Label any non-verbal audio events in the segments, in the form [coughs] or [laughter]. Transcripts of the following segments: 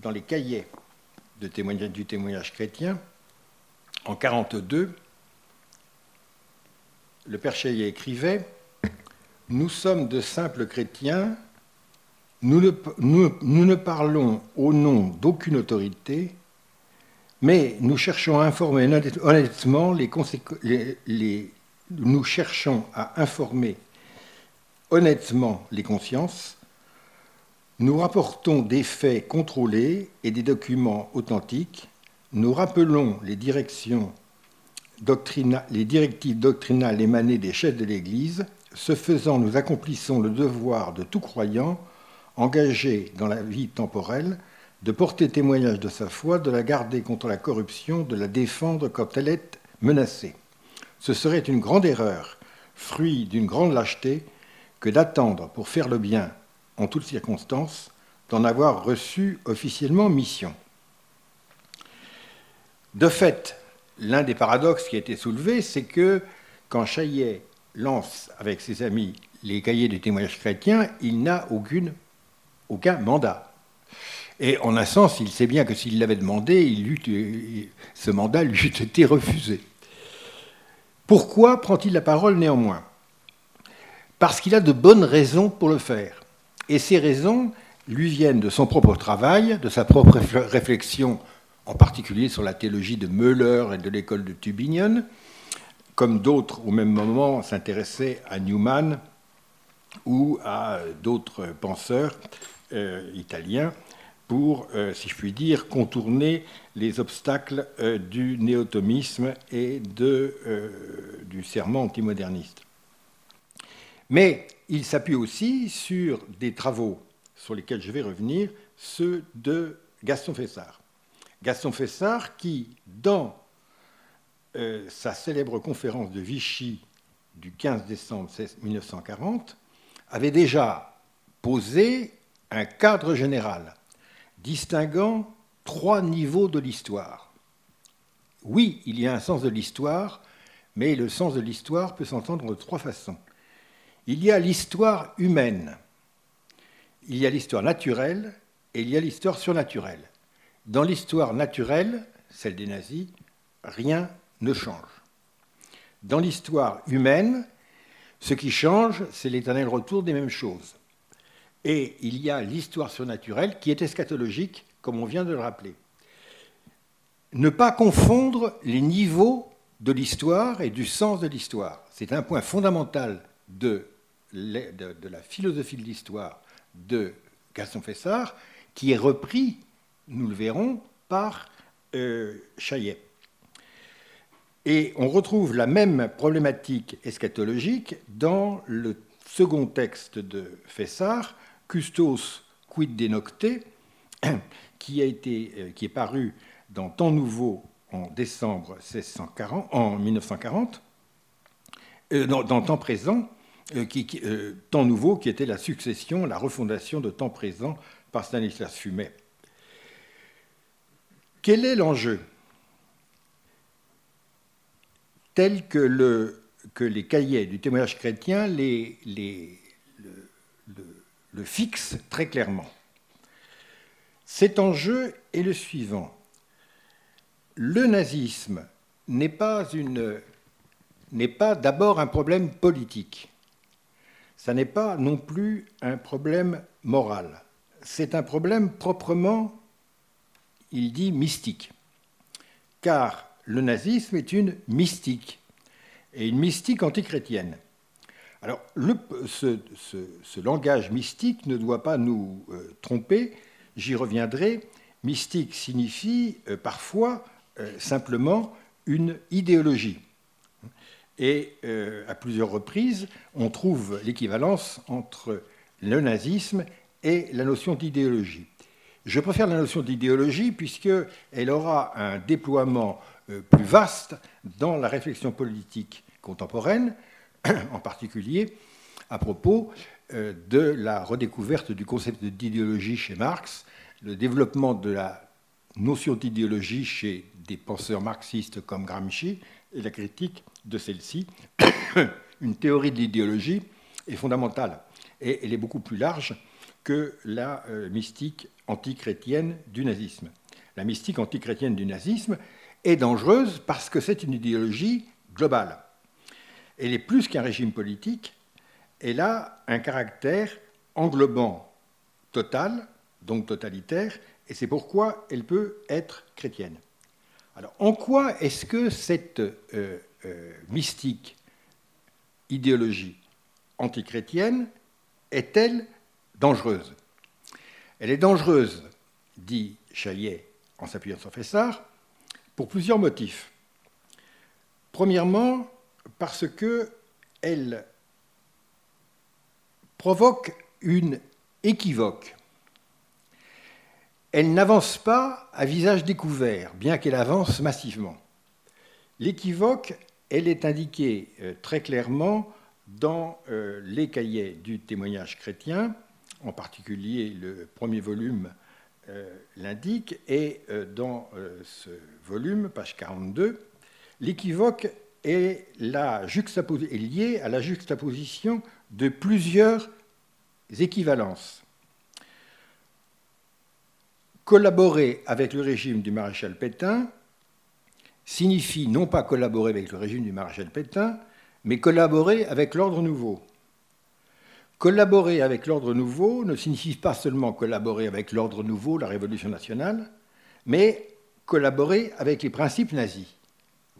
dans les cahiers du témoignage chrétien, en 42, le père Chaillet écrivait Nous sommes de simples chrétiens, nous ne, parlons au nom d'aucune autorité, mais nous cherchons à nous cherchons à informer honnêtement les consciences. Nous rapportons des faits contrôlés et des documents authentiques. Nous rappelons les directives doctrinales émanées des chefs de l'Église. Ce faisant, nous accomplissons le devoir de tout croyant engagé dans la vie temporelle de porter témoignage de sa foi, de la garder contre la corruption, de la défendre quand elle est menacée. Ce serait une grande erreur, fruit d'une grande lâcheté, que d'attendre pour faire le bien en toutes circonstances, d'en avoir reçu officiellement mission. De fait, l'un des paradoxes qui a été soulevé, c'est que quand Chaillet lance avec ses amis les cahiers du témoignage chrétien, il n'a aucun mandat. Et en un sens, il sait bien que s'il l'avait demandé, ce mandat lui eût été refusé. Pourquoi prend-il la parole néanmoins? Parce qu'il a de bonnes raisons pour le faire. Et ces raisons lui viennent de son propre travail, de sa propre réflexion en particulier sur la théologie de Müller et de l'école de Tübingen, comme d'autres au même moment s'intéressaient à Newman ou à d'autres penseurs euh, italiens pour, euh, si je puis dire, contourner les obstacles euh, du néotomisme et de, du serment antimoderniste. Mais il s'appuie aussi sur des travaux sur lesquels je vais revenir, ceux de Gaston Fessard. Gaston Fessard qui, dans euh, sa célèbre conférence de Vichy du 15 décembre 1940, avait déjà posé un cadre général distinguant trois niveaux de l'histoire. Oui, il y a un sens de l'histoire, mais le sens de l'histoire peut s'entendre de trois façons. Il y a l'histoire humaine, il y a l'histoire naturelle et il y a l'histoire surnaturelle. Dans l'histoire naturelle, celle des nazis, rien ne change. Dans l'histoire humaine, ce qui change, c'est l'éternel retour des mêmes choses. Et il y a l'histoire surnaturelle qui est eschatologique, comme on vient de le rappeler. Ne pas confondre les niveaux de l'histoire et du sens de l'histoire. C'est un point fondamental de, la philosophie de l'histoire de Gaston Fessard, qui est repris nous le verrons, par euh, Chaillet. Et on retrouve la même problématique eschatologique dans le second texte de Fessard, Custos quid denocte, [clears throat] qui, a été, euh, qui est paru dans Temps Nouveau en décembre 1640, en 1940, euh, dans, Temps Présent, qui, Temps Nouveau, qui était la succession, la refondation de Temps Présent par Stanislas Fumet. Quel est l'enjeu? Tel que, le, que, les cahiers du témoignage chrétien le, fixent très clairement. Cet enjeu est le suivant. Le nazisme n'est pas d'abord un problème politique. Ça n'est pas non plus un problème moral. C'est un problème proprement il dit mystique. Car le nazisme est une mystique, et une mystique antichrétienne. Alors, ce, langage mystique ne doit pas nous euh, tromper, j'y reviendrai. Mystique signifie euh, parfois euh, simplement une idéologie. Et à plusieurs reprises, on trouve l'équivalence entre le nazisme et la notion d'idéologie. Je préfère la notion d'idéologie puisqu'elle aura un déploiement euh, plus vaste dans la réflexion politique contemporaine, [clears throat] en particulier à propos euh, de la redécouverte du concept d'idéologie chez Marx, le développement de la notion d'idéologie chez des penseurs marxistes comme Gramsci et la critique de celle-ci. [coughs] Une théorie de l'idéologie est fondamentale et elle est beaucoup plus large que la mystique antichrétienne du nazisme. La mystique antichrétienne du nazisme est dangereuse parce que c'est une idéologie globale. Elle est plus qu'un régime politique, elle a un caractère englobant total, donc totalitaire, et c'est pourquoi elle peut être chrétienne. Alors, en quoi est-ce que cette euh, euh, mystique idéologie antichrétienne est-elle dangereuse? Elle est dangereuse, dit Chaillet en s'appuyant sur Fessard, pour plusieurs motifs. Premièrement, parce qu'elle provoque une équivoque. Elle n'avance pas à visage découvert, bien qu'elle avance massivement. L'équivoque, elle est indiquée euh, très clairement dans euh, les cahiers du témoignage chrétien, en particulier le premier volume euh, l'indique, et dans ce volume, page 42, l'équivoque est, est lié à la juxtaposition de plusieurs équivalences. Collaborer avec le régime du maréchal Pétain signifie non pas collaborer avec le régime du maréchal Pétain, mais collaborer avec l'ordre nouveau. Collaborer avec l'ordre nouveau ne signifie pas seulement collaborer avec l'ordre nouveau, la Révolution nationale, mais collaborer avec les principes nazis.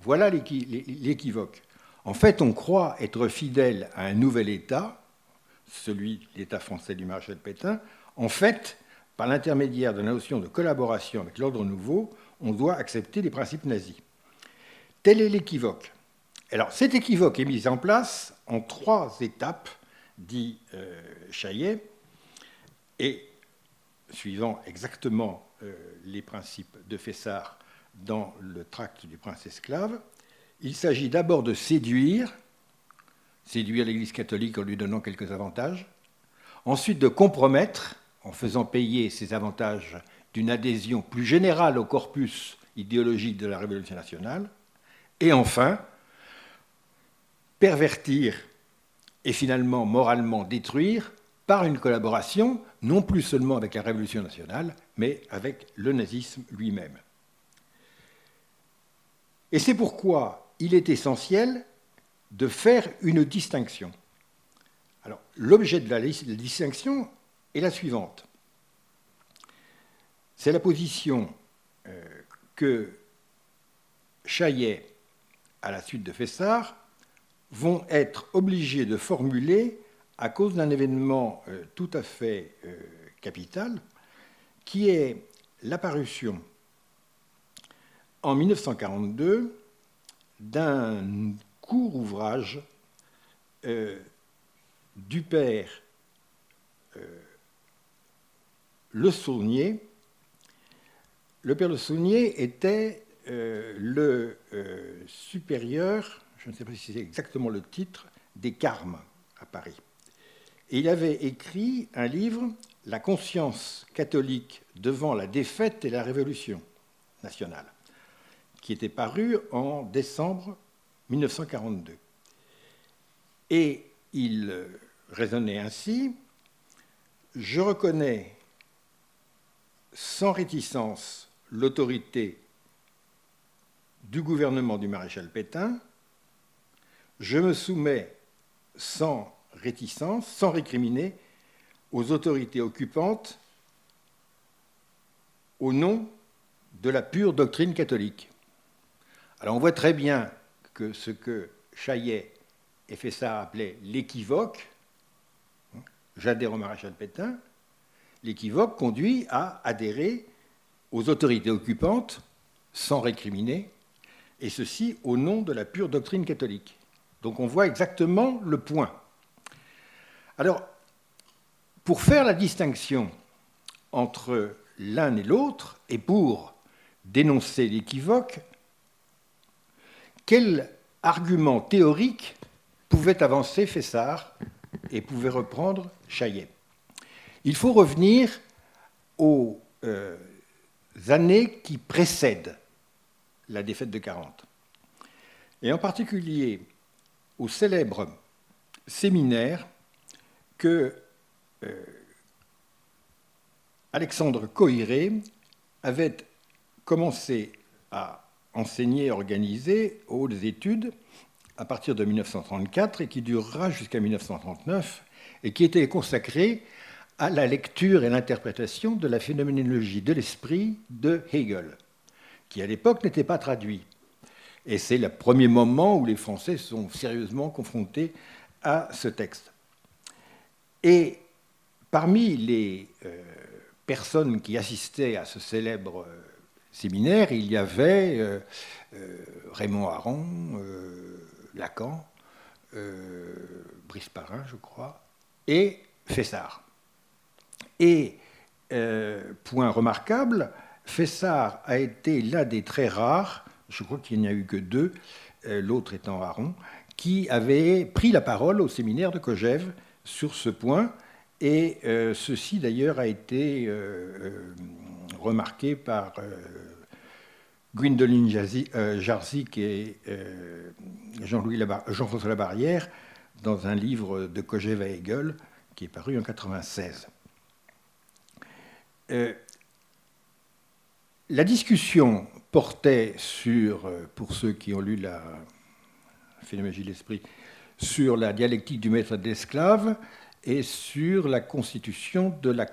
Voilà l'équivoque. En fait, on croit être fidèle à un nouvel État, celui de l'État français du maréchal Pétain. En fait, par l'intermédiaire de la notion de collaboration avec l'ordre nouveau, on doit accepter les principes nazis. Tel est l'équivoque. Alors, cet équivoque est mis en place en trois étapes, dit euh, Chaillet, et suivant exactement euh, les principes de Fessard dans le tract du prince esclave, il s'agit d'abord de séduire, séduire l'Église catholique en lui donnant quelques avantages, ensuite de compromettre, en faisant payer ces avantages d'une adhésion plus générale au corpus idéologique de la Révolution nationale, et enfin, pervertir et finalement moralement détruire par une collaboration non plus seulement avec la Révolution nationale, mais avec le nazisme lui-même. Et c'est pourquoi il est essentiel de faire une distinction. Alors, l'objet de la distinction est la suivante. C'est la position euh, que Chaillet, à la suite de Fessard, vont être obligés de formuler à cause d'un événement euh, tout à fait euh, capital, qui est l'apparition en 1942 d'un court ouvrage du père le Saunier. Le père Le Saunier était euh, le euh, supérieur, je ne sais pas si c'est exactement le titre, des Carmes à Paris. Et il avait écrit un livre, La conscience catholique devant la défaite et la révolution nationale, qui était paru en décembre 1942. Et il raisonnait ainsi, je reconnais sans réticence l'autorité du gouvernement du maréchal Pétain, je me soumets sans réticence, sans récriminer, aux autorités occupantes au nom de la pure doctrine catholique. Alors on voit très bien que ce que Chaillet et Fessard appelaient l'équivoque, hein, j'adhère au maréchal Pétain, l'équivoque conduit à adhérer aux autorités occupantes sans récriminer, et ceci au nom de la pure doctrine catholique. Donc on voit exactement le point. Alors, pour faire la distinction entre l'un et l'autre, et pour dénoncer l'équivoque, quel argument théorique pouvait avancer Fessard et pouvait reprendre Chaillet? Il faut revenir aux euh, années qui précèdent la défaite de 40, et en particulier au célèbre séminaire que euh, Alexandre Coiré avait commencé à enseigner organiser aux hautes études à partir de 1934 et qui durera jusqu'à 1939 et qui était consacré à la lecture et l'interprétation de la phénoménologie de l'esprit de Hegel, qui à l'époque n'était pas traduit. Et c'est le premier moment où les Français sont sérieusement confrontés à ce texte. Et parmi les euh, personnes qui assistaient à ce célèbre euh, séminaire, il y avait euh, Raymond Aron, Lacan, Brice Parrain, je crois, et Fessard. Et, point remarquable, Fessard a été l'un des très rares, je crois qu'il n'y a eu que deux, l'autre étant Aron, qui avait pris la parole au séminaire de Kojève sur ce point. Et euh, ceci, d'ailleurs, a été euh, euh, remarqué par Gwendoline Jarzik et Jean-François Labarrière dans un livre de Kojève à Hegel qui est paru en 1996. La discussion portait sur, pour ceux qui ont lu la phénoménologie de l'esprit, sur la dialectique du maître et de l'esclave et sur la constitution de la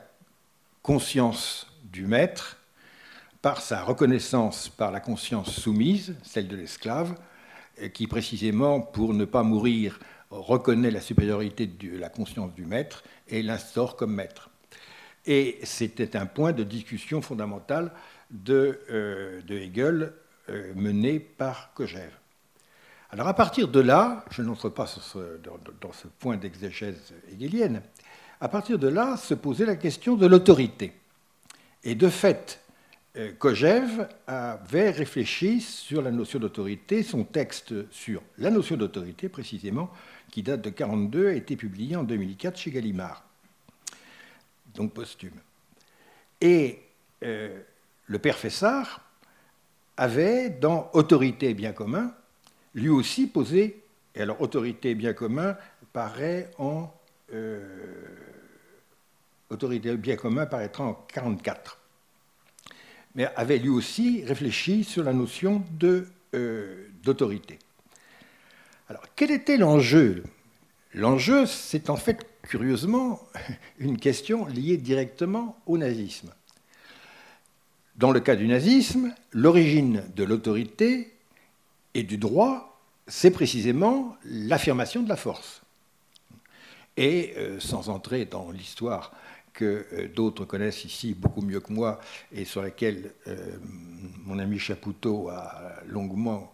conscience du maître par sa reconnaissance par la conscience soumise, celle de l'esclave, qui précisément, pour ne pas mourir, reconnaît la supériorité de la conscience du maître et l'instaure comme maître. Et c'était un point de discussion fondamental de, euh, Hegel euh, mené par Kojève. Alors à partir de là, je n'entre pas dans, ce point d'exégèse hegelienne, à partir de là se posait la question de l'autorité. Et de fait, euh, Kojève avait réfléchi sur la notion d'autorité, son texte sur la notion d'autorité précisément, qui date de 1942, a été publié en 2004 chez Gallimard, donc posthume. Et euh, le père Fessard avait dans Autorité et bien commun lui aussi posé, et alors autorité et bien commun paraît en euh, autorité bien commun paraîtra en 44, mais avait lui aussi réfléchi sur la notion euh, d'autorité. alors quel était l'enjeu? L'enjeu, c'est en fait curieusement [laughs] une question liée directement au nazisme. Dans le cas du nazisme, l'origine de l'autorité et du droit, c'est précisément l'affirmation de la force. Et euh, sans entrer dans l'histoire que euh, d'autres connaissent ici beaucoup mieux que moi et sur laquelle euh, mon ami Chapoutot a longuement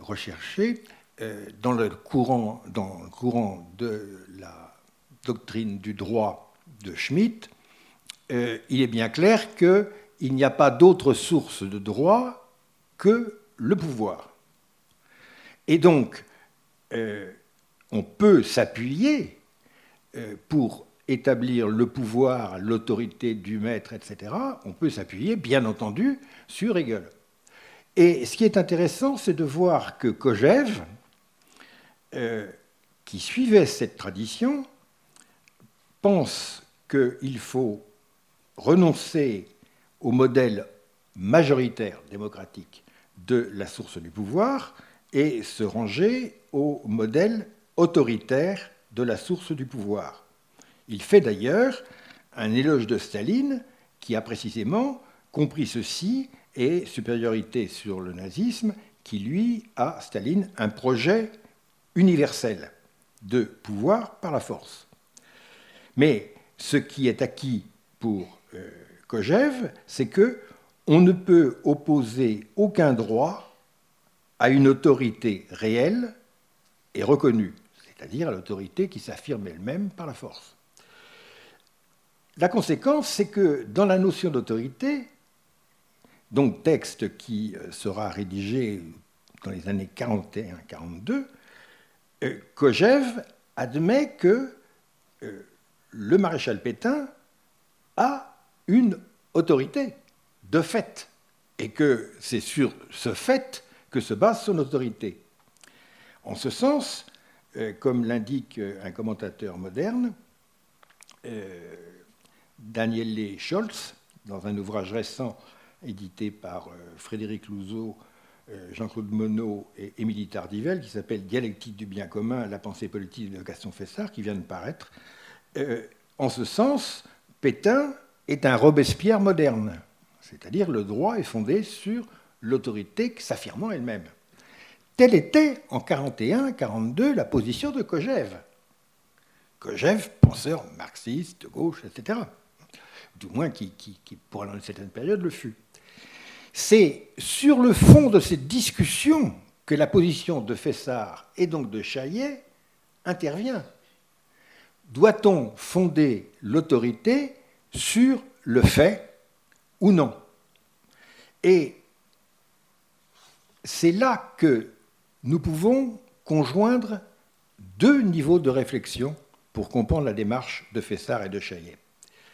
recherché, dans le, courant, dans le courant de la doctrine du droit de Schmitt, il est bien clair qu'il n'y a pas d'autre source de droit que le pouvoir. Et donc, euh, on peut s'appuyer euh, pour établir le pouvoir, l'autorité du maître, etc. On peut s'appuyer, bien entendu, sur Hegel. Et ce qui est intéressant, c'est de voir que Kojève, euh, qui suivait cette tradition, pense qu'il faut renoncer au modèle majoritaire démocratique de la source du pouvoir et se ranger au modèle autoritaire de la source du pouvoir. Il fait d'ailleurs un éloge de Staline qui a précisément compris ceci et supériorité sur le nazisme qui, lui, a, Staline, un projet universel de pouvoir par la force. Mais ce qui est acquis pour Kojève, c'est que on ne peut opposer aucun droit à une autorité réelle et reconnue, c'est-à-dire à, l'autorité qui s'affirme elle-même par la force. La conséquence, c'est que dans la notion d'autorité, donc texte qui euh, sera rédigé dans les années 41-42, euh, Kojève admet que euh, le maréchal Pétain a une autorité de fait, et que c'est sur ce fait que se base son autorité. En ce sens, euh, comme l'indique un commentateur moderne, euh, Daniele Scholz, dans un ouvrage récent édité par Frédéric Louzeau, Jean-Claude Monod et Émilie Tardivelle, qui s'appelle Dialectique du bien commun, la pensée politique de Gaston Fessard, qui vient de paraître. en ce sens, Pétain est un Robespierre moderne, c'est-à-dire le droit est fondé sur l'autorité s'affirmant elle-même. Telle était en 1941-1942 la position de Kojève. Kojève, penseur marxiste, gauche, etc. Du moins qui, qui, qui pendant une certaine période, le fut. C'est sur le fond de cette discussion que la position de Fessard et donc de Chaillet intervient. Doit-on fonder l'autorité sur le fait ou non Et c'est là que nous pouvons conjoindre deux niveaux de réflexion pour comprendre la démarche de Fessard et de Chaillet,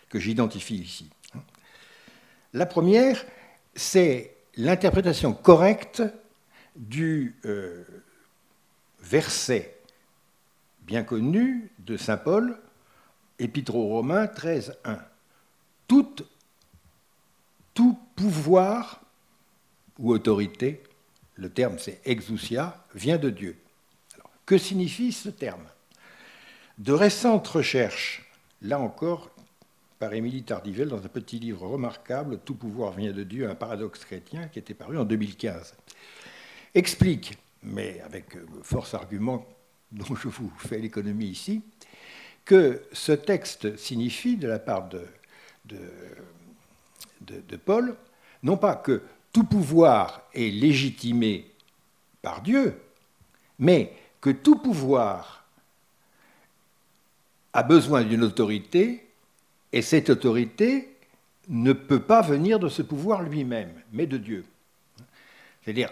que j'identifie ici. La première, c'est l'interprétation correcte du euh, verset bien connu de Saint Paul, Épître aux Romains 13.1. Tout, pouvoir ou autorité le terme c'est exousia, vient de Dieu. que signifie ce terme? De récentes recherches, là encore, par Émilie Tardivelle, dans un petit livre remarquable, Tout pouvoir vient de Dieu, un paradoxe chrétien, qui était paru en 2015, explique, mais avec force argument dont je vous fais l'économie ici, que ce texte signifie, de la part de, de, Paul, non pas que tout pouvoir est légitimé par Dieu, mais que tout pouvoir a besoin d'une autorité, et cette autorité ne peut pas venir de ce pouvoir lui-même, mais de Dieu. C'est-à-dire,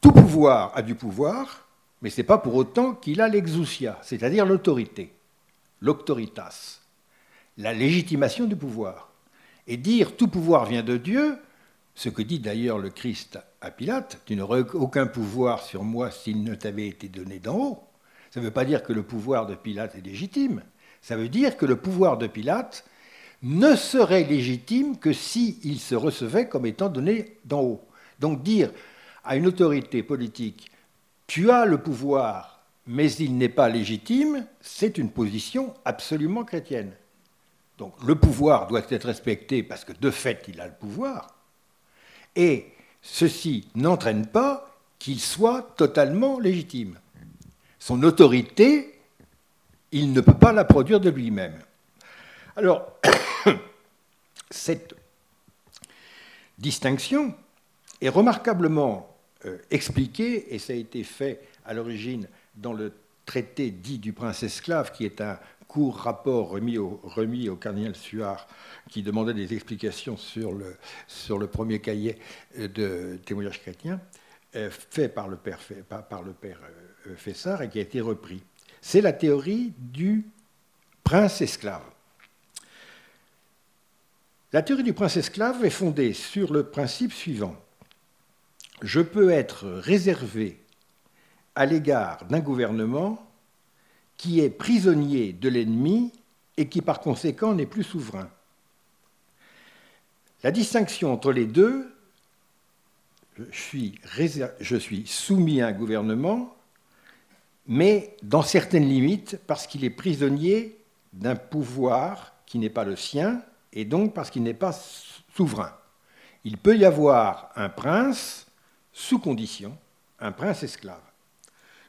tout pouvoir a du pouvoir, mais ce n'est pas pour autant qu'il a l'exousia, c'est-à-dire l'autorité, l'auctoritas, la légitimation du pouvoir. Et dire tout pouvoir vient de Dieu, ce que dit d'ailleurs le Christ à Pilate, tu n'aurais aucun pouvoir sur moi s'il ne t'avait été donné d'en haut. Ça ne veut pas dire que le pouvoir de Pilate est légitime. Ça veut dire que le pouvoir de Pilate ne serait légitime que s'il se recevait comme étant donné d'en haut. Donc dire à une autorité politique, tu as le pouvoir, mais il n'est pas légitime, c'est une position absolument chrétienne. Donc le pouvoir doit être respecté parce que de fait il a le pouvoir, et ceci n'entraîne pas qu'il soit totalement légitime. Son autorité, il ne peut pas la produire de lui-même. Alors, [coughs] cette distinction est remarquablement euh, expliquée, et ça a été fait à l'origine dans le traité dit du prince esclave, qui est un court rapport remis au, cardinal Suard qui demandait des explications sur le, premier cahier de témoignage chrétien, euh, fait par le père, par le père euh, Fessard et qui a été repris. C'est la théorie du prince esclave. La théorie du prince esclave est fondée sur le principe suivant. Je peux être réservé à l'égard d'un gouvernement qui est prisonnier de l'ennemi et qui par conséquent n'est plus souverain. La distinction entre les deux, je suis, je suis soumis à un gouvernement, mais dans certaines limites, parce qu'il est prisonnier d'un pouvoir qui n'est pas le sien, et donc parce qu'il n'est pas souverain. Il peut y avoir un prince sous condition, un prince esclave.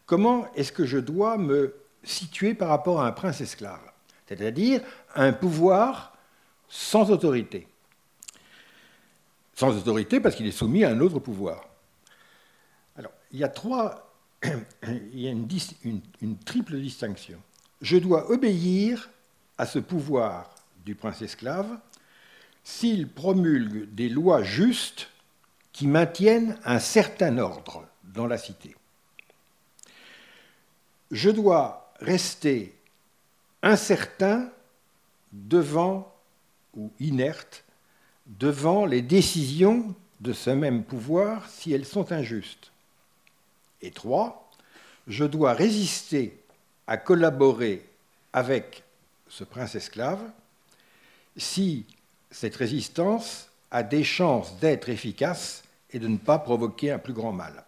Comment est-ce que je dois me situé par rapport à un prince esclave, c'est-à-dire un pouvoir sans autorité. Sans autorité parce qu'il est soumis à un autre pouvoir. Alors, il y a trois, [clears throat] il y a une, triple distinction. Je dois obéir à ce pouvoir du prince esclave s'il promulgue des lois justes qui maintiennent un certain ordre dans la cité. Je dois rester incertain devant, ou inerte, devant les décisions de ce même pouvoir si elles sont injustes. Et trois, je dois résister à collaborer avec ce prince esclave si cette résistance a des chances d'être efficace et de ne pas provoquer un plus grand mal.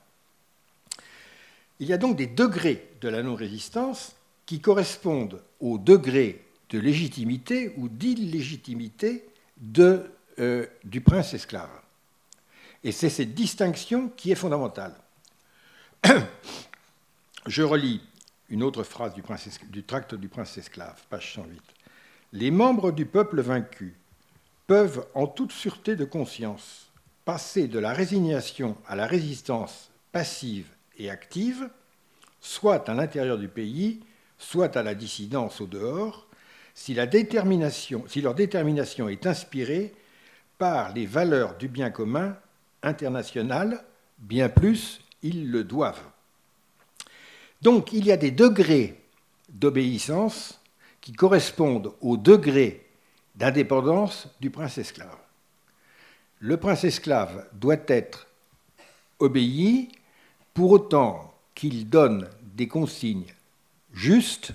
Il y a donc des degrés de la non-résistance qui correspondent au degré de légitimité ou d'illégitimité euh, du prince esclave. Et c'est cette distinction qui est fondamentale. [coughs] Je relis une autre phrase du, du tract du prince esclave, page 108. Les membres du peuple vaincu peuvent, en toute sûreté de conscience, passer de la résignation à la résistance passive et active, soit à l'intérieur du pays, soit à la dissidence au dehors, si, leur détermination est inspirée par les valeurs du bien commun international, bien plus ils le doivent. Donc il y a des degrés d'obéissance qui correspondent au degré d'indépendance du prince esclave. Le prince esclave doit être obéi pour autant qu'il donne des consignes justes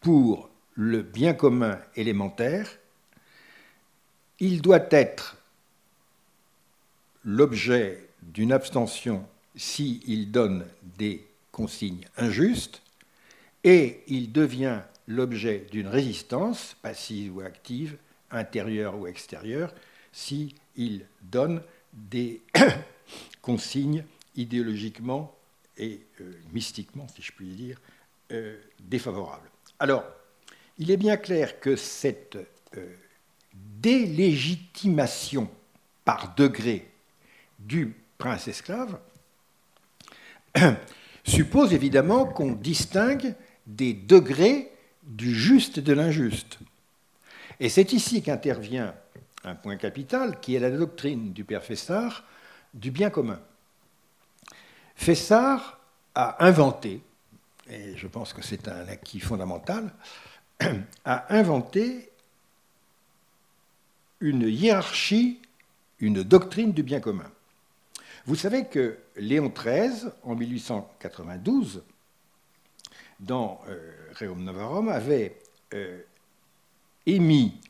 pour le bien commun élémentaire. Il doit être l'objet d'une abstention s'il donne des consignes injustes, et il devient l'objet d'une résistance, passive ou active, intérieure ou extérieure, s'il donne des [coughs] consignes idéologiquement et euh, mystiquement, si je puis dire, euh, défavorables. Alors, il est bien clair que cette euh, délégitimation par degré du prince esclave [clears throat] suppose évidemment qu'on distingue des degrés du juste de l'injuste. Et c'est ici qu'intervient un point capital qui est la doctrine du père Fessard du bien commun. Fessard a inventé, et je pense que c'est un acquis fondamental, [clears throat] a inventé une hiérarchie, une doctrine du bien commun. Vous savez que Léon XIII, en 1892, dans euh, Reum Novarum, avait euh, émis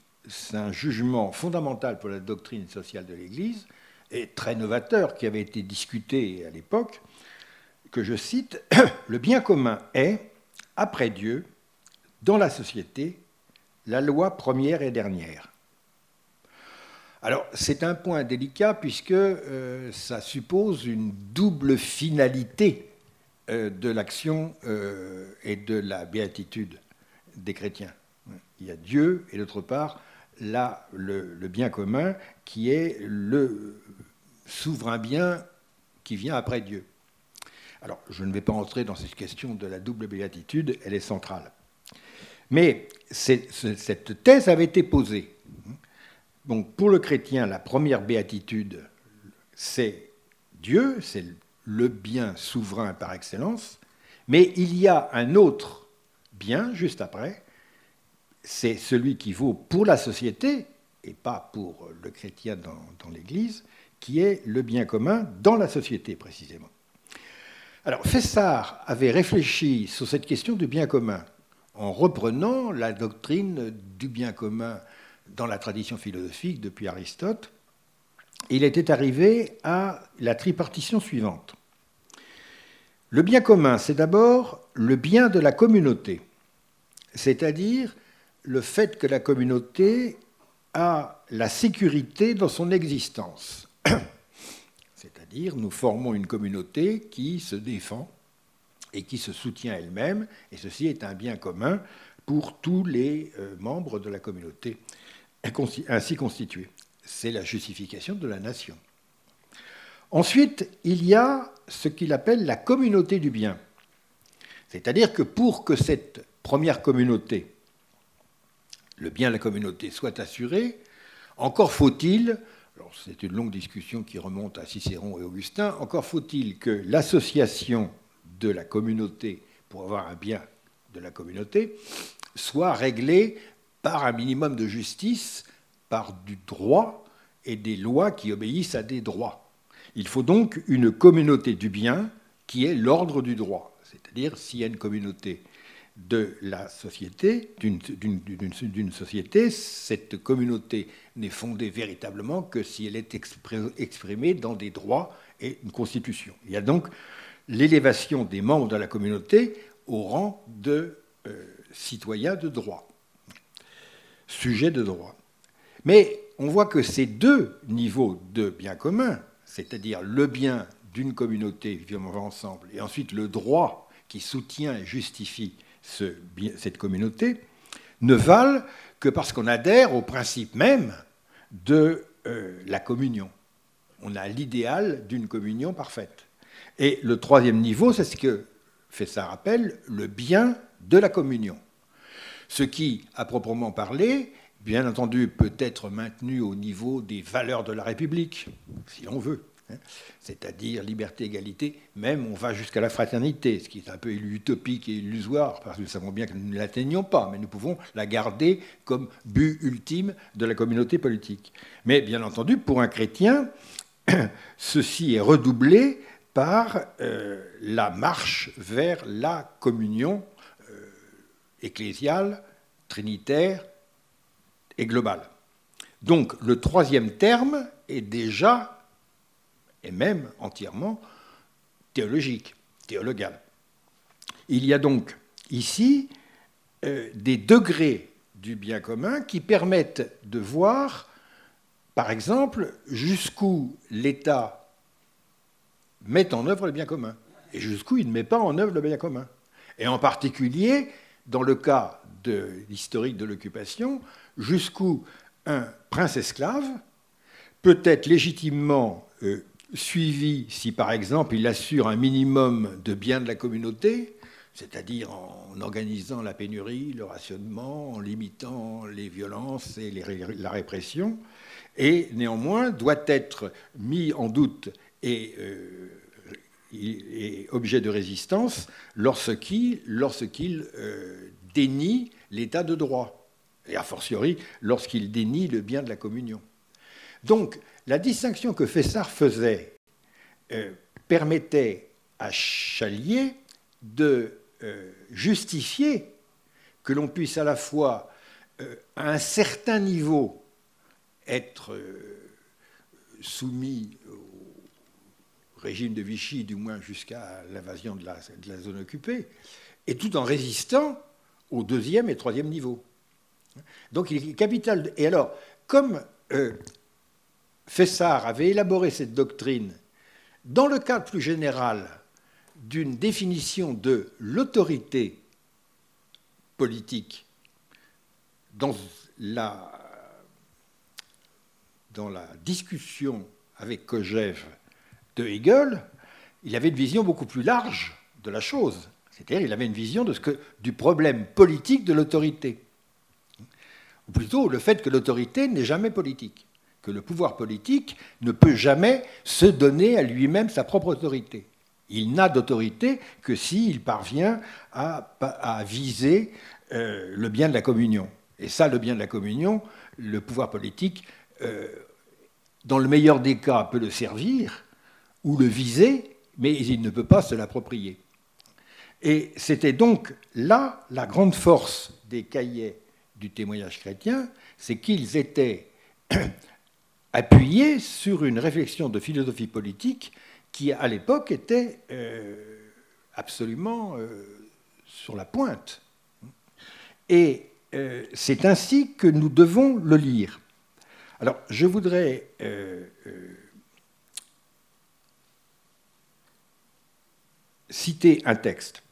un jugement fondamental pour la doctrine sociale de l'Église, et très novateur, qui avait été discuté à l'époque, je cite, [coughs] Le bien commun est, après Dieu, dans la société, la loi première et dernière. Alors, c'est un point délicat puisque euh, ça suppose une double finalité euh, de l'action euh, et de la béatitude des chrétiens. Il y a Dieu et d'autre part, là, le, bien commun qui est le souverain bien qui vient après Dieu. Alors, je ne vais pas entrer dans cette question de la double béatitude, elle est centrale. Mais cette thèse avait été posée donc pour le chrétien, la première béatitude, c'est Dieu, c'est le bien souverain par excellence, mais il y a un autre bien juste après, c'est celui qui vaut pour la société et pas pour le chrétien dans, l'Église, qui est le bien commun dans la société précisément. Alors Fessard avait réfléchi sur cette question du bien commun en reprenant la doctrine du bien commun dans la tradition philosophique depuis Aristote, il était arrivé à la tripartition suivante. Le bien commun, c'est d'abord le bien de la communauté, c'est-à-dire le fait que la communauté a la sécurité dans son existence. [clears throat] Nous formons une communauté qui se défend et qui se soutient elle-même, et ceci est un bien commun pour tous les euh, membres de la communauté ainsi constitué. C'est la justification de la nation. Ensuite, il y a ce qu'il appelle la communauté du bien. C'est-à-dire que pour que cette première communauté, le bien de la communauté, soit assuré, encore faut-il, c'est une longue discussion qui remonte à Cicéron et Augustin, encore faut-il que l'association de la communauté pour avoir un bien de la communauté soit réglée par un minimum de justice, par du droit et des lois qui obéissent à des droits. Il faut donc une communauté du bien qui est l'ordre du droit. C'est-à-dire, s'il y a une communauté de la société, d'une société, cette communauté n'est fondée véritablement que si elle est exprimée dans des droits et une constitution. Il y a donc l'élévation des membres de la communauté au rang de euh, citoyens de droit, sujet de droit. Mais on voit que ces deux niveaux de bien commun, c'est-à-dire le bien d'une communauté vivant ensemble et ensuite le droit qui soutient et justifie cette communauté, ne valent que parce qu'on adhère au principe même de euh, la communion. On a l'idéal d'une communion parfaite. Et le troisième niveau, c'est ce que fait ça rappelle le bien de la communion. Ce qui, à proprement parler, bien entendu, peut être maintenu au niveau des valeurs de la République, si l'on veut. Hein. C'est-à-dire liberté, égalité, même on va jusqu'à la fraternité, ce qui est un peu utopique et illusoire, parce que nous savons bien que nous ne l'atteignons pas, mais nous pouvons la garder comme but ultime de la communauté politique. Mais bien entendu, pour un chrétien, [coughs] ceci est redoublé par euh, la marche vers la communion euh, ecclésiale, trinitaire et globale. Donc le troisième terme est déjà, et même entièrement, théologique, théologal. Il y a donc ici euh, des degrés du bien commun qui permettent de voir, par exemple, jusqu'où l'État met en œuvre le bien commun et jusqu'où il ne met pas en œuvre le bien commun. Et en particulier, dans le cas de l'historique de l'occupation, jusqu'où un prince esclave peut être légitimement euh, suivi si par exemple il assure un minimum de biens de la communauté, c'est-à-dire en organisant la pénurie, le rationnement, en limitant les violences et la répression, et néanmoins doit être mis en doute et, euh, objet de résistance lorsqu'il euh, dénie l'état de droit, et a fortiori lorsqu'il dénie le bien de la communion. Donc, la distinction que Fessard faisait euh, permettait à Chalier de justifier que l'on puisse à la fois, à un certain niveau, être soumis régime de Vichy, du moins jusqu'à l'invasion de la, zone occupée, et tout en résistant au deuxième et troisième niveau. Donc il est capital. Et alors, comme euh, Fessard avait élaboré cette doctrine dans le cadre plus général d'une définition de l'autorité politique dans la, discussion avec Kojève de Hegel, il avait une vision beaucoup plus large de la chose. C'est-à-dire il avait une vision du problème politique de l'autorité. Ou plutôt le fait que l'autorité n'est jamais politique, le pouvoir politique ne peut jamais se donner à lui-même sa propre autorité. Il n'a d'autorité que s'il parvient à, viser euh, le bien de la communion. Et ça, le bien de la communion, le pouvoir politique, euh, dans le meilleur des cas, peut le servir, ou le viser, mais il ne peut pas se l'approprier. Et c'était donc là la grande force des cahiers du témoignage chrétien, c'est qu'ils étaient appuyés sur une réflexion de philosophie politique qui, à l'époque, était euh, absolument euh, sur la pointe. Et euh, c'est ainsi que nous devons le lire. Alors, je voudrais citer un texte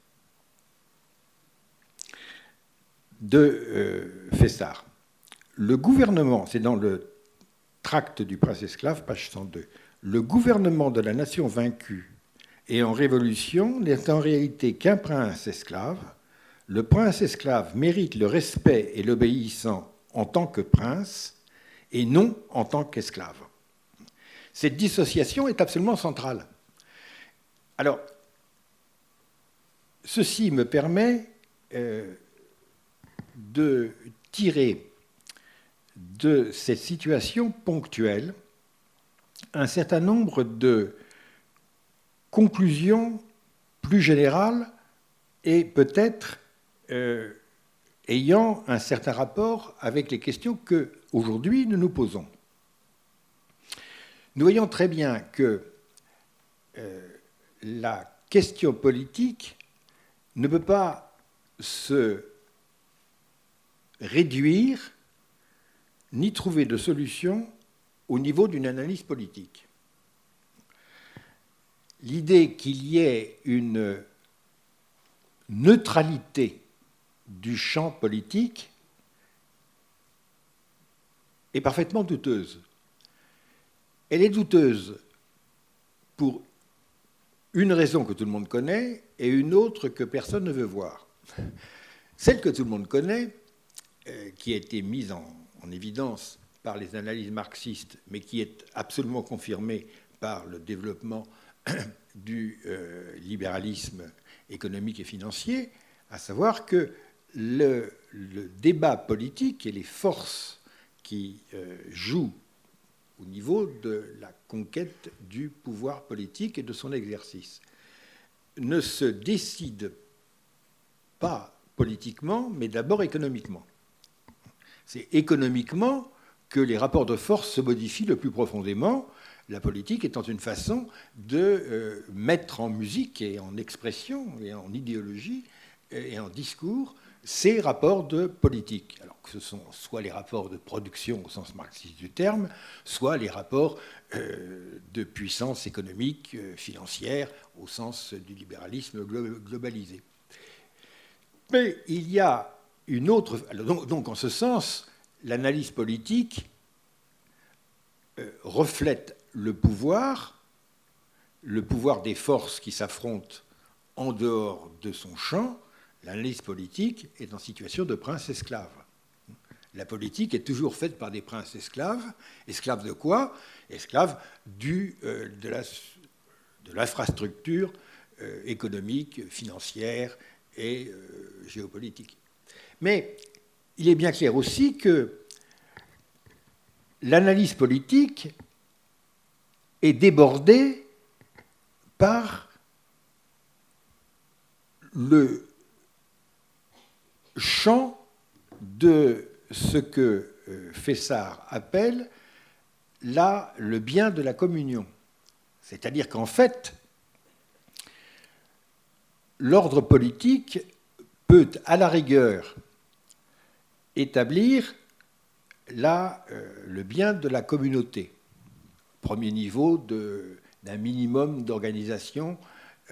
de Fessard. Le gouvernement, c'est dans le tract du prince esclave, page 102, le gouvernement de la nation vaincue et en révolution n'est en réalité qu'un prince esclave. Le prince esclave mérite le respect et l'obéissant en tant que prince et non en tant qu'esclave. Cette dissociation est absolument centrale. Alors, Ceci me permet euh, de tirer de cette situation ponctuelle un certain nombre de conclusions plus générales et peut-être ayant un certain rapport avec les questions que aujourd'hui nous nous posons. Nous voyons très bien que la question politique ne peut pas se réduire ni trouver de solution au niveau d'une analyse politique. L'idée qu'il y ait une neutralité du champ politique est parfaitement douteuse. Elle est douteuse pour une raison que tout le monde connaît et une autre que personne ne veut voir. Celle que tout le monde connaît, euh, qui a été mise en, évidence par les analyses marxistes, mais qui est absolument confirmée par le développement [clears throat] du euh, libéralisme économique et financier, à savoir que le, débat politique et les forces qui euh, jouent au niveau de la conquête du pouvoir politique et de son exercice ne se décident pas politiquement, mais d'abord économiquement. C'est économiquement que les rapports de force se modifient le plus profondément, la politique étant une façon de euh, mettre en musique et en expression et en idéologie et en discours ces rapports de politique. Alors que ce sont soit les rapports de production au sens marxiste du terme, soit les rapports euh, de puissance économique, euh, financière, au sens du libéralisme globalisé. Mais il y a une autre. Donc, en ce sens, l'analyse politique euh, reflète le pouvoir, le pouvoir des forces qui s'affrontent en dehors de son champ. L'analyse politique est en situation de prince esclave. La politique est toujours faite par des princes esclaves. Esclaves de quoi? Esclaves du, euh, de l'infrastructure euh, économique, financière et géopolitique. Mais il est bien clair aussi que l'analyse politique est débordée par le champ de ce que euh, Fessard appelle là le bien de la communion. C'est-à-dire qu'en fait, l'ordre politique peut, à la rigueur, établir euh, le bien de la communauté. Premier niveau d'un minimum d'organisation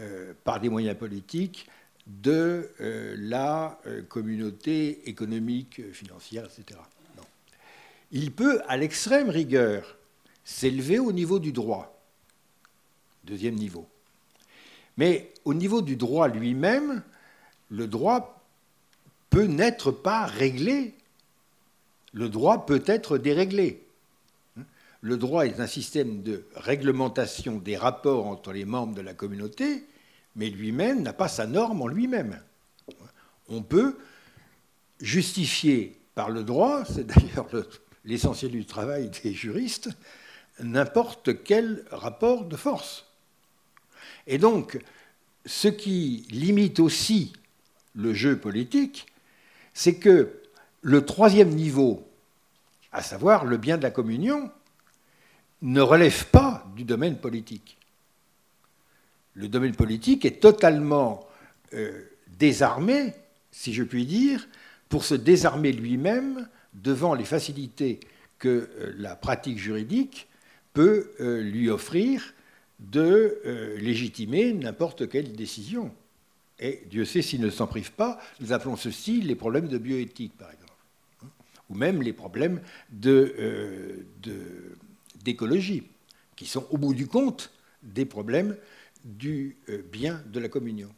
euh, par des moyens politiques de euh, la communauté économique, financière, etc. Il peut, à l'extrême rigueur, s'élever au niveau du droit. Deuxième niveau. Mais au niveau du droit lui-même, le droit peut n'être pas réglé. Le droit peut être déréglé. Le droit est un système de réglementation des rapports entre les membres de la communauté, mais lui-même n'a pas sa norme en lui-même. On peut justifier par le droit, c'est d'ailleurs l'essentiel du travail des juristes, n'importe quel rapport de force. Et donc, ce qui limite aussi le jeu politique, c'est que le troisième niveau, à savoir le bien de la communion, ne relève pas du domaine politique. Le domaine politique est totalement euh, désarmé, si je puis dire, pour se désarmer lui-même devant les facilités que euh, la pratique juridique peut euh, lui offrir de légitimer n'importe quelle décision. Et Dieu sait s'il ne s'en prive pas, nous appelons ceci les problèmes de bioéthique, par exemple, ou même les problèmes euh, d'écologie, qui sont au bout du compte des problèmes du euh, bien de la communion.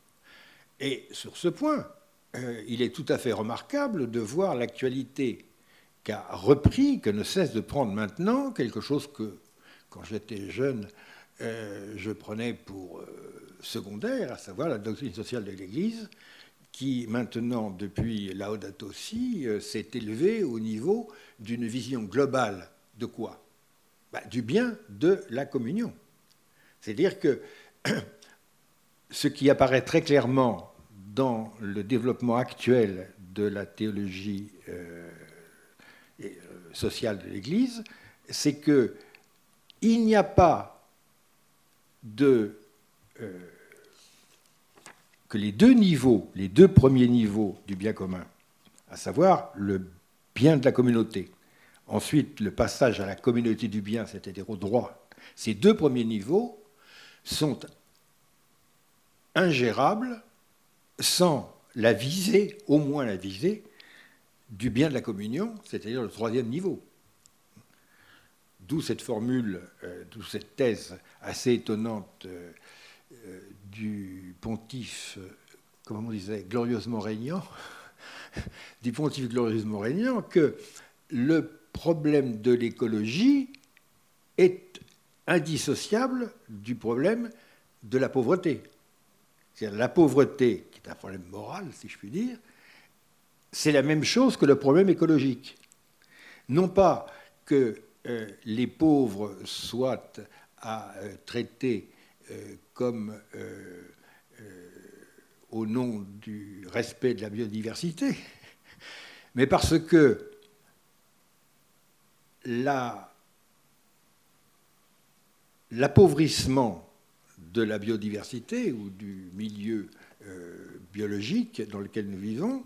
Et sur ce point, euh, il est tout à fait remarquable de voir l'actualité qu'a repris, que ne cesse de prendre maintenant, quelque chose que, quand j'étais jeune, je prenais pour secondaire, à savoir la doctrine sociale de l'Église, qui maintenant, depuis Laudato Si, euh, s'est élevée au niveau d'une vision globale de quoi? Bah, Du bien de la communion. C'est-à-dire que [clears throat] ce qui apparaît très clairement dans le développement actuel de la théologie euh, euh, sociale de l'Église, c'est que il n'y a pas de que les deux niveaux, les deux premiers niveaux du bien commun, à savoir le bien de la communauté, ensuite le passage à la communauté du bien, c'est-à-dire au droit, ces deux premiers niveaux sont ingérables sans la visée, au moins la visée, du bien de la communion, c'est-à-dire le troisième niveau. D'où cette formule, euh, d'où cette thèse assez étonnante euh, du pontife, comment on disait, glorieusement régnant, [laughs] du pontife glorieusement régnant, que le problème de l'écologie est indissociable du problème de la pauvreté. C'est-à-dire la pauvreté, qui est un problème moral, si je puis dire, c'est la même chose que le problème écologique. Non pas que euh, les pauvres soient à euh, traiter euh, comme au nom du respect de la biodiversité, [laughs] mais parce que l'appauvrissement de la biodiversité ou du milieu biologique dans lequel nous vivons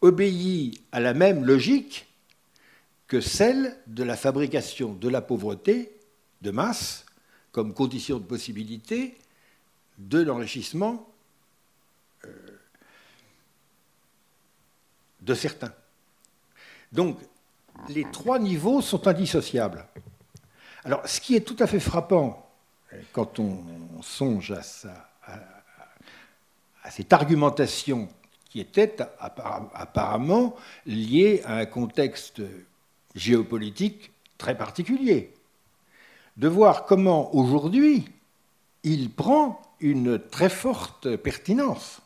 obéit à la même logique que celle de la fabrication de la pauvreté de masse comme condition de possibilité de l'enrichissement euh, de certains. Donc, les trois niveaux sont indissociables. Alors, ce qui est tout à fait frappant quand on songe à cette argumentation qui était apparemment liée à un contexte géopolitique très particulier. De voir comment aujourd'hui il prend une très forte pertinence.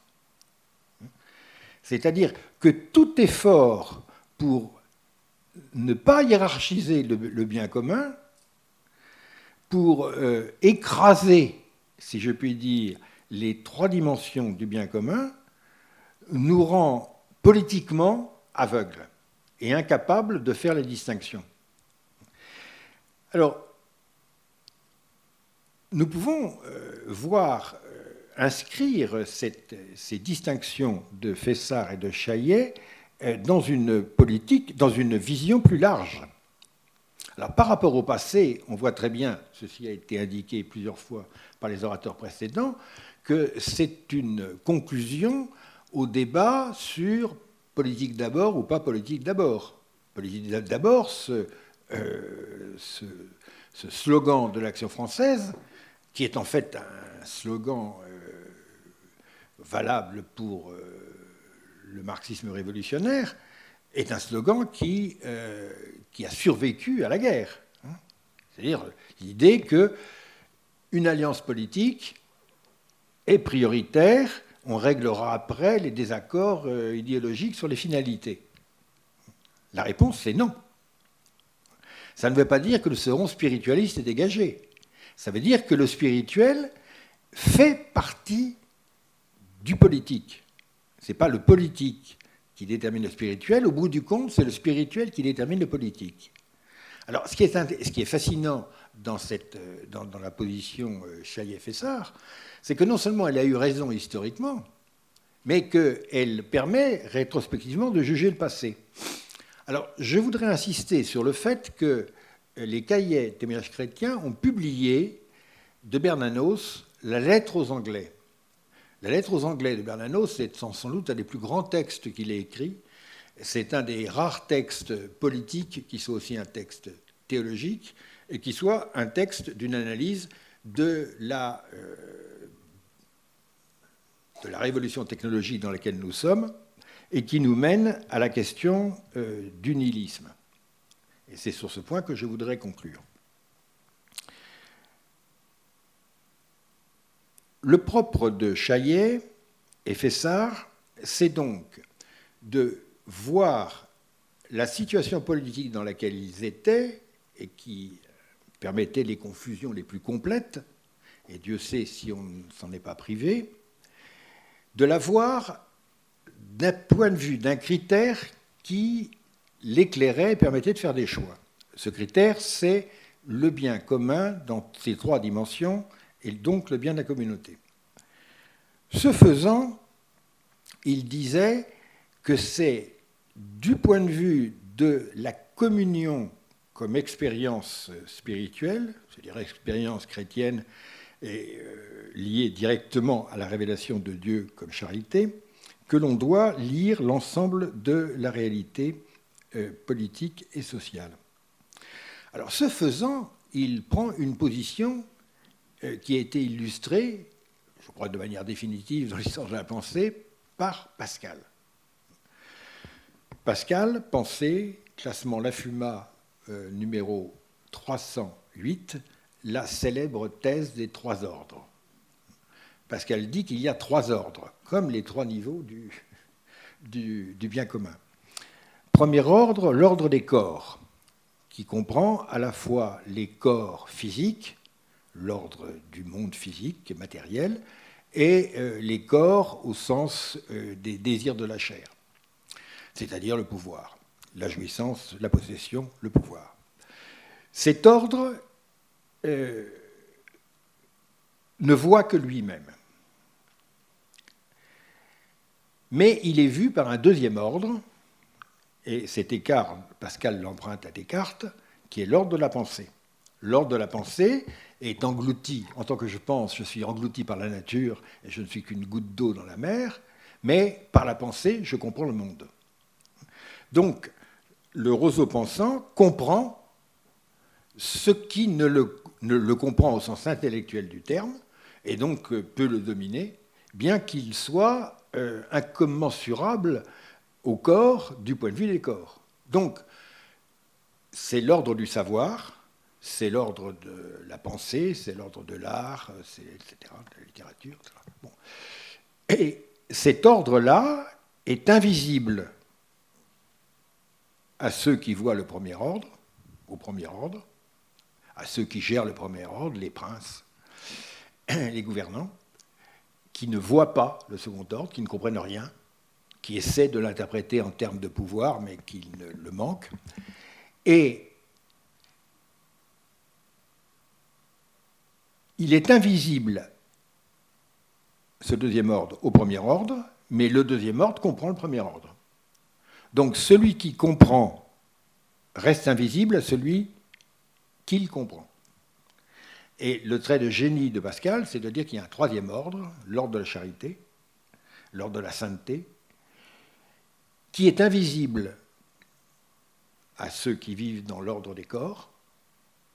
C'est-à-dire que tout effort pour ne pas hiérarchiser le, bien commun, pour euh, écraser, si je puis dire, les trois dimensions du bien commun, nous rend politiquement aveugles et incapables de faire les distinctions. Alors, nous pouvons euh, voir euh, inscrire ces distinctions de Fessard et de Chaillet euh, dans une politique, dans une vision plus large. Alors, par rapport au passé, on voit très bien, ceci a été indiqué plusieurs fois par les orateurs précédents, que c'est une conclusion au débat sur politique d'abord ou pas politique d'abord. Politique d'abord, ce, ce, slogan de l'action française, qui est en fait un slogan euh, valable pour euh, le marxisme révolutionnaire, est un slogan qui, qui a survécu à la guerre. Hein. C'est-à-dire l'idée que une alliance politique est prioritaire on réglera après les désaccords euh, idéologiques sur les finalités La réponse, c'est non. Ça ne veut pas dire que nous serons spiritualistes et dégagés. Ça veut dire que le spirituel fait partie du politique. Ce n'est pas le politique qui détermine le spirituel. Au bout du compte, c'est le spirituel qui détermine le politique. Alors, ce qui est, fascinant dans, la position euh, Chaillet-Fessard, c'est que non seulement elle a eu raison historiquement, mais qu'elle permet rétrospectivement de juger le passé. Alors, je voudrais insister sur le fait que les cahiers témoignages chrétiens ont publié de Bernanos la lettre aux Anglais. La lettre aux Anglais de Bernanos, c'est sans, doute un des plus grands textes qu'il ait écrit. C'est un des rares textes politiques qui soit aussi un texte théologique et qui soit un texte d'une analyse de la euh, révolution technologique dans laquelle nous sommes et qui nous mène à la question euh, du nihilisme. Et c'est sur ce point que je voudrais conclure. Le propre de Chaillet et Fessard, c'est donc de voir la situation politique dans laquelle ils étaient et qui permettait les confusions les plus complètes, et Dieu sait si on ne s'en est pas privé, de la voir d'un point de vue, d'un critère qui l'éclairait et permettait de faire des choix. Ce critère, c'est le bien commun dans ces trois dimensions et donc le bien de la communauté. Ce faisant, il disait que c'est du point de vue de la communion comme expérience spirituelle, c'est-à-dire expérience chrétienne et euh, liée directement à la révélation de Dieu comme charité, que l'on doit lire l'ensemble de la réalité politique et sociale. Alors, ce faisant, il prend une position euh, qui a été illustrée, je crois de manière définitive dans l'histoire de la pensée, par Pascal. Pascal pensait, classement Lafuma euh, numéro 308, la célèbre thèse des trois ordres. Pascal dit qu'il y a trois ordres, comme les trois niveaux du bien commun. Premier ordre, l'ordre des corps, qui comprend à la fois les corps physiques, l'ordre du monde physique et matériel, et euh, les corps au sens euh, des désirs de la chair, c'est-à-dire le pouvoir, la jouissance, la possession, le pouvoir. Cet ordre euh, ne voit que lui-même. Mais il est vu par un deuxième ordre, et cet écart, Pascal l'emprunte à Descartes, qui est l'ordre de la pensée. L'ordre de la pensée est englouti, en tant que je pense, je suis englouti par la nature et je ne suis qu'une goutte d'eau dans la mer, mais par la pensée, je comprends le monde. Donc, le roseau pensant comprend ce qui ne le, comprend au sens intellectuel du terme, et donc euh, peut le dominer, bien qu'il soit euh, incommensurable au corps du point de vue des corps. Donc, c'est l'ordre du savoir, c'est l'ordre de la pensée, c'est l'ordre de l'art, etc., de la littérature. Bon. Et cet ordre-là est invisible à ceux qui voient le premier ordre, au premier ordre, à ceux qui gèrent le premier ordre, les princes, [clears throat] les gouvernants, qui ne voient pas le second ordre, qui ne comprennent rien, qui essaient de l'interpréter en termes de pouvoir, mais qui le manquent. Et il est invisible, ce deuxième ordre, au premier ordre, mais le deuxième ordre comprend le premier ordre. Donc celui qui comprend reste invisible à celui qu'il comprend. Et le trait de génie de Pascal, c'est de dire qu'il y a un troisième ordre, l'ordre de la charité, l'ordre de la sainteté, qui est invisible à ceux qui vivent dans l'ordre des corps,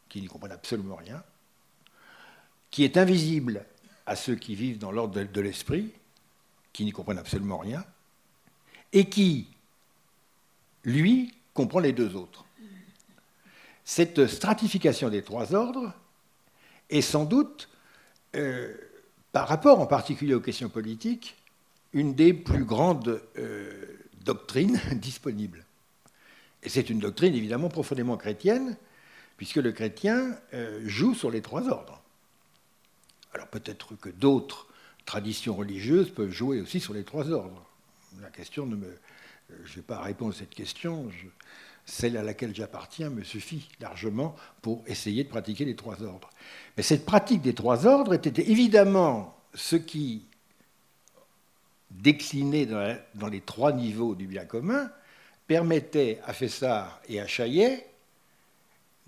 qui n'y comprennent absolument rien, qui est invisible à ceux qui vivent dans l'ordre de l'esprit, qui n'y comprennent absolument rien, et qui, lui, comprend les deux autres. Cette stratification des trois ordres est sans doute, euh, par rapport en particulier aux questions politiques, une des plus grandes euh, doctrine [laughs] disponible. Et c'est une doctrine évidemment profondément chrétienne, puisque le chrétien euh, joue sur les trois ordres. Alors peut-être que d'autres traditions religieuses peuvent jouer aussi sur les trois ordres. La question ne me... Euh, je ne vais pas répondre à cette question. celle à laquelle j'appartiens me suffit largement pour essayer de pratiquer les trois ordres. Mais cette pratique des trois ordres était évidemment ce qui décliné dans, les trois niveaux du bien commun, permettait à Fessard et à Chaillet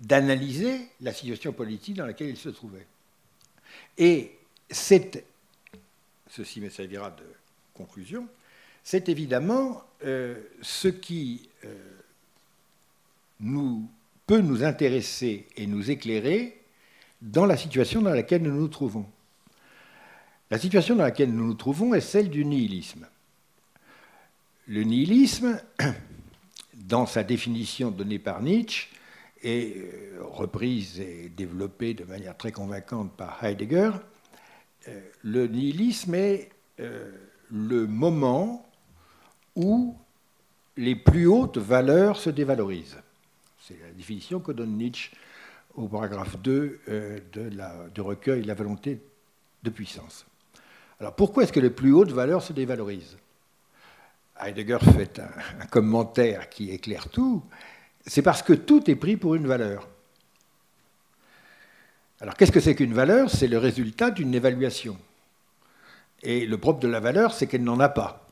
d'analyser la situation politique dans laquelle ils se trouvaient. Et c'est, ceci me servira de conclusion, c'est évidemment euh, ce qui euh, peut nous intéresser et nous éclairer dans la situation dans laquelle nous nous trouvons. La situation dans laquelle nous nous trouvons est celle du nihilisme. Le nihilisme, [clears throat] dans sa définition donnée par Nietzsche, et euh, reprise et développée de manière très convaincante par Heidegger, euh, le nihilisme est euh, le moment où les plus hautes valeurs se dévalorisent. C'est la définition que donne Nietzsche au paragraphe 2 de la, du recueil La volonté de puissance. Alors pourquoi est-ce que les plus hautes valeurs se dévalorisent? Heidegger fait un, commentaire qui éclaire tout. C'est parce que tout est pris pour une valeur. Alors qu'est-ce que c'est qu'une valeur? C'est le résultat d'une évaluation. Et le propre de la valeur, c'est qu'elle n'en a pas.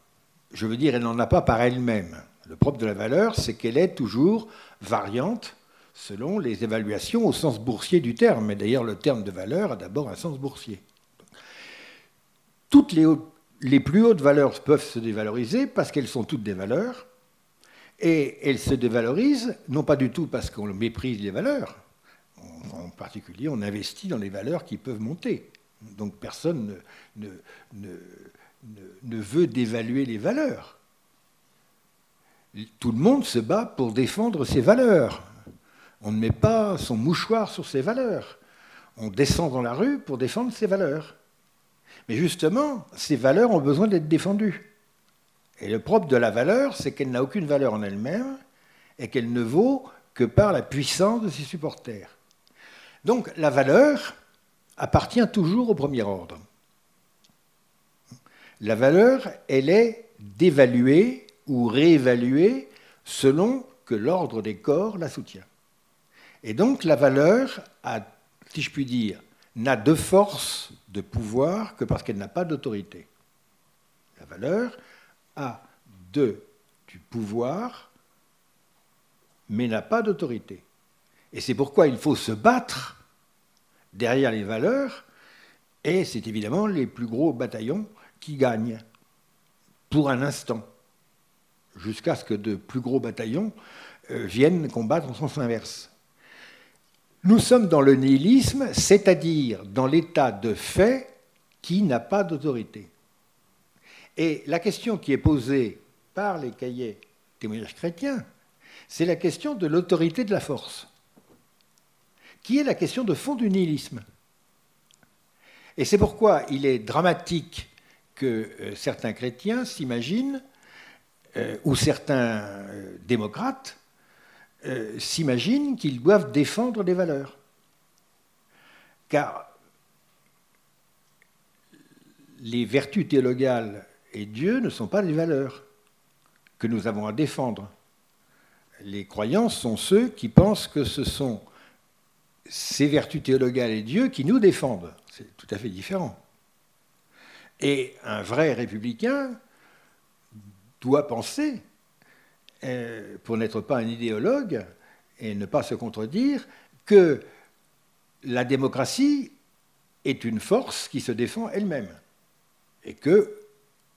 Je veux dire, elle n'en a pas par elle-même. Le propre de la valeur, c'est qu'elle est toujours variante selon les évaluations au sens boursier du terme. Et d'ailleurs, le terme de valeur a d'abord un sens boursier. Toutes les, plus hautes valeurs peuvent se dévaloriser parce qu'elles sont toutes des valeurs. Et elles se dévalorisent, non pas du tout parce qu'on méprise les valeurs, en particulier on investit dans les valeurs qui peuvent monter. Donc personne ne, ne, ne, veut dévaluer les valeurs. Tout le monde se bat pour défendre ses valeurs. On ne met pas son mouchoir sur ses valeurs. On descend dans la rue pour défendre ses valeurs. Mais justement, ces valeurs ont besoin d'être défendues. Et le propre de la valeur, c'est qu'elle n'a aucune valeur en elle-même et qu'elle ne vaut que par la puissance de ses supporters. Donc la valeur appartient toujours au premier ordre. La valeur, elle est dévaluée ou réévaluée selon que l'ordre des corps la soutient. Et donc la valeur, a, si je puis dire, n'a de force, de pouvoir, que parce qu'elle n'a pas d'autorité. La valeur a de, du pouvoir, mais n'a pas d'autorité. Et c'est pourquoi il faut se battre derrière les valeurs, et c'est évidemment les plus gros bataillons qui gagnent, pour un instant, jusqu'à ce que de plus gros bataillons euh, viennent combattre en sens inverse. Nous sommes dans le nihilisme, c'est-à-dire dans l'état de fait qui n'a pas d'autorité. Et la question qui est posée par les cahiers témoignages chrétiens, c'est la question de l'autorité de la force, qui est la question de fond du nihilisme. Et c'est pourquoi il est dramatique que euh, certains chrétiens s'imaginent, euh, ou certains euh, démocrates, euh, s'imaginent qu'ils doivent défendre des valeurs. Car les vertus théologales et Dieu ne sont pas des valeurs que nous avons à défendre. Les croyants sont ceux qui pensent que ce sont ces vertus théologales et Dieu qui nous défendent. C'est tout à fait différent. Et un vrai républicain doit penser pour n'être pas un idéologue et ne pas se contredire, que la démocratie est une force qui se défend elle-même. Et que,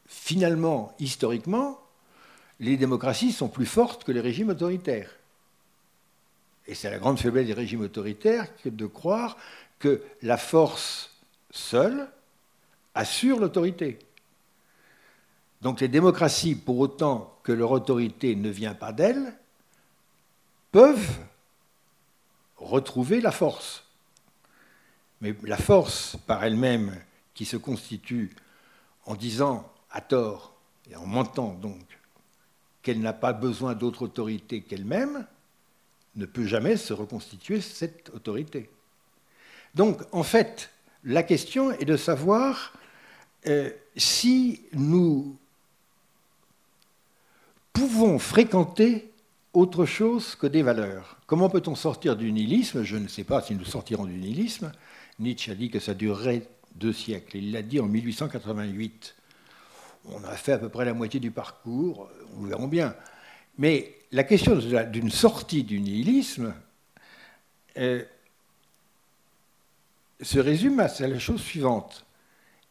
finalement, historiquement, les démocraties sont plus fortes que les régimes autoritaires. Et c'est la grande faiblesse des régimes autoritaires de croire que la force seule assure l'autorité. Donc les démocraties, pour autant que leur autorité ne vient pas d'elles, peuvent retrouver la force. Mais la force par elle-même qui se constitue en disant à tort et en mentant donc qu'elle n'a pas besoin d'autre autorité qu'elle-même, ne peut jamais se reconstituer cette autorité. Donc en fait, la question est de savoir euh, si nous pouvons fréquenter autre chose que des valeurs. Comment peut-on sortir du nihilisme? Je ne sais pas si nous sortirons du nihilisme. Nietzsche a dit que ça durerait deux siècles. Il l'a dit en 1888. On a fait à peu près la moitié du parcours, nous verrons bien. Mais la question d'une sortie du nihilisme euh, se résume à la chose suivante.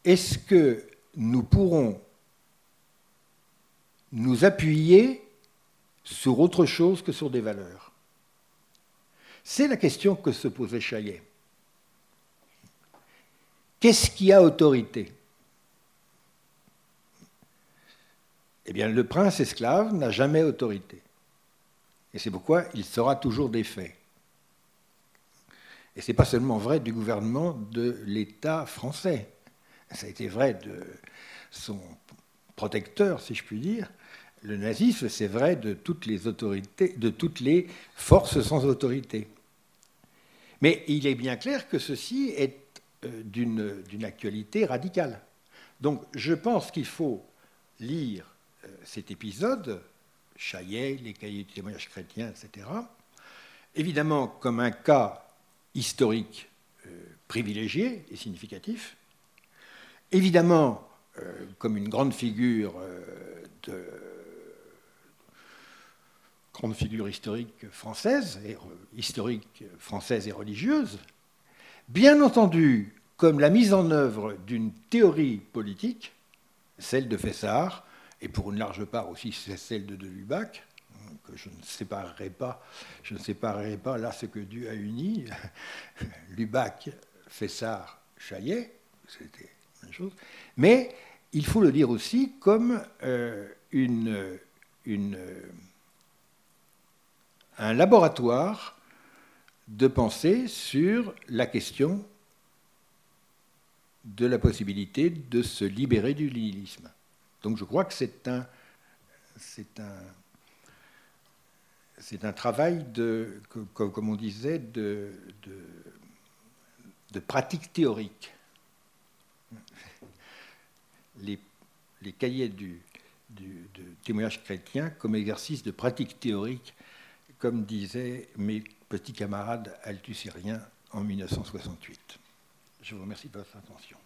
Est-ce que nous pourrons nous appuyer sur autre chose que sur des valeurs C'est la question que se posait Chaillet. Qu'est-ce qui a autorité? Eh bien, le prince esclave n'a jamais autorité. Et c'est pourquoi il sera toujours défait. Et ce n'est pas seulement vrai du gouvernement de l'État français. Ça a été vrai de son protecteur, si je puis dire, le nazisme, c'est vrai de toutes les autorités, de toutes les forces sans autorité. Mais il est bien clair que ceci est euh, d'une actualité radicale. Donc je pense qu'il faut lire euh, cet épisode, Chaillet, les cahiers du témoignage chrétien, etc., évidemment comme un cas historique euh, privilégié et significatif, évidemment comme une grande figure de grande figure historique française, et, historique française et religieuse, bien entendu comme la mise en œuvre d'une théorie politique, celle de Fessard, et pour une large part aussi celle de de Lubac, que je ne séparerai pas, je ne pas là ce que Dieu a uni, [laughs] Lubac, Fessard, Chaillet, c'était une chose, mais il faut le dire aussi comme euh, une, une, un laboratoire de pensée sur la question de la possibilité de se libérer du nihilisme. Donc je crois que c'est un, c'est un, c'est un travail de, comme on disait, de, de, pratique théorique. Les, les cahiers du, du de témoignage chrétien comme exercice de pratique théorique, comme disaient mes petits camarades altusériens en 1968. Je vous remercie de votre attention.